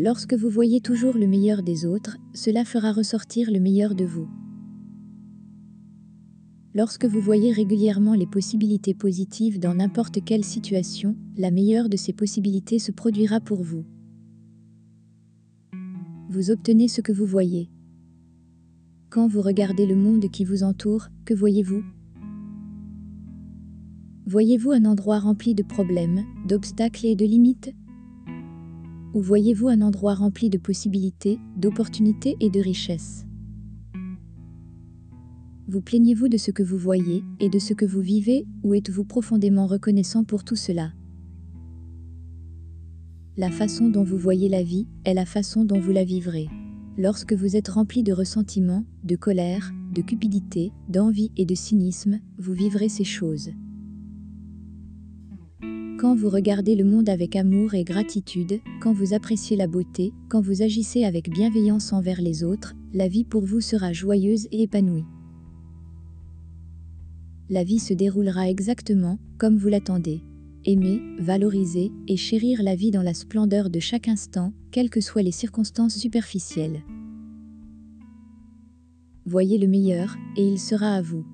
Lorsque vous voyez toujours le meilleur des autres, cela fera ressortir le meilleur de vous. Lorsque vous voyez régulièrement les possibilités positives dans n'importe quelle situation, la meilleure de ces possibilités se produira pour vous. Vous obtenez ce que vous voyez. Quand vous regardez le monde qui vous entoure, que voyez-vous? Voyez-vous un endroit rempli de problèmes, d'obstacles et de limites? Ou voyez-vous un endroit rempli de possibilités, d'opportunités et de richesses? Vous plaignez-vous de ce que vous voyez et de ce que vous vivez ou êtes-vous profondément reconnaissant pour tout cela? La façon dont vous voyez la vie est la façon dont vous la vivrez. Lorsque vous êtes rempli de ressentiment, de colère, de cupidité, d'envie et de cynisme, vous vivrez ces choses. Quand vous regardez le monde avec amour et gratitude, quand vous appréciez la beauté, quand vous agissez avec bienveillance envers les autres, la vie pour vous sera joyeuse et épanouie la vie se déroulera exactement comme vous l'attendez. Aimer, valoriser et chérir la vie dans la splendeur de chaque instant, quelles que soient les circonstances superficielles. Voyez le meilleur, et il sera à vous.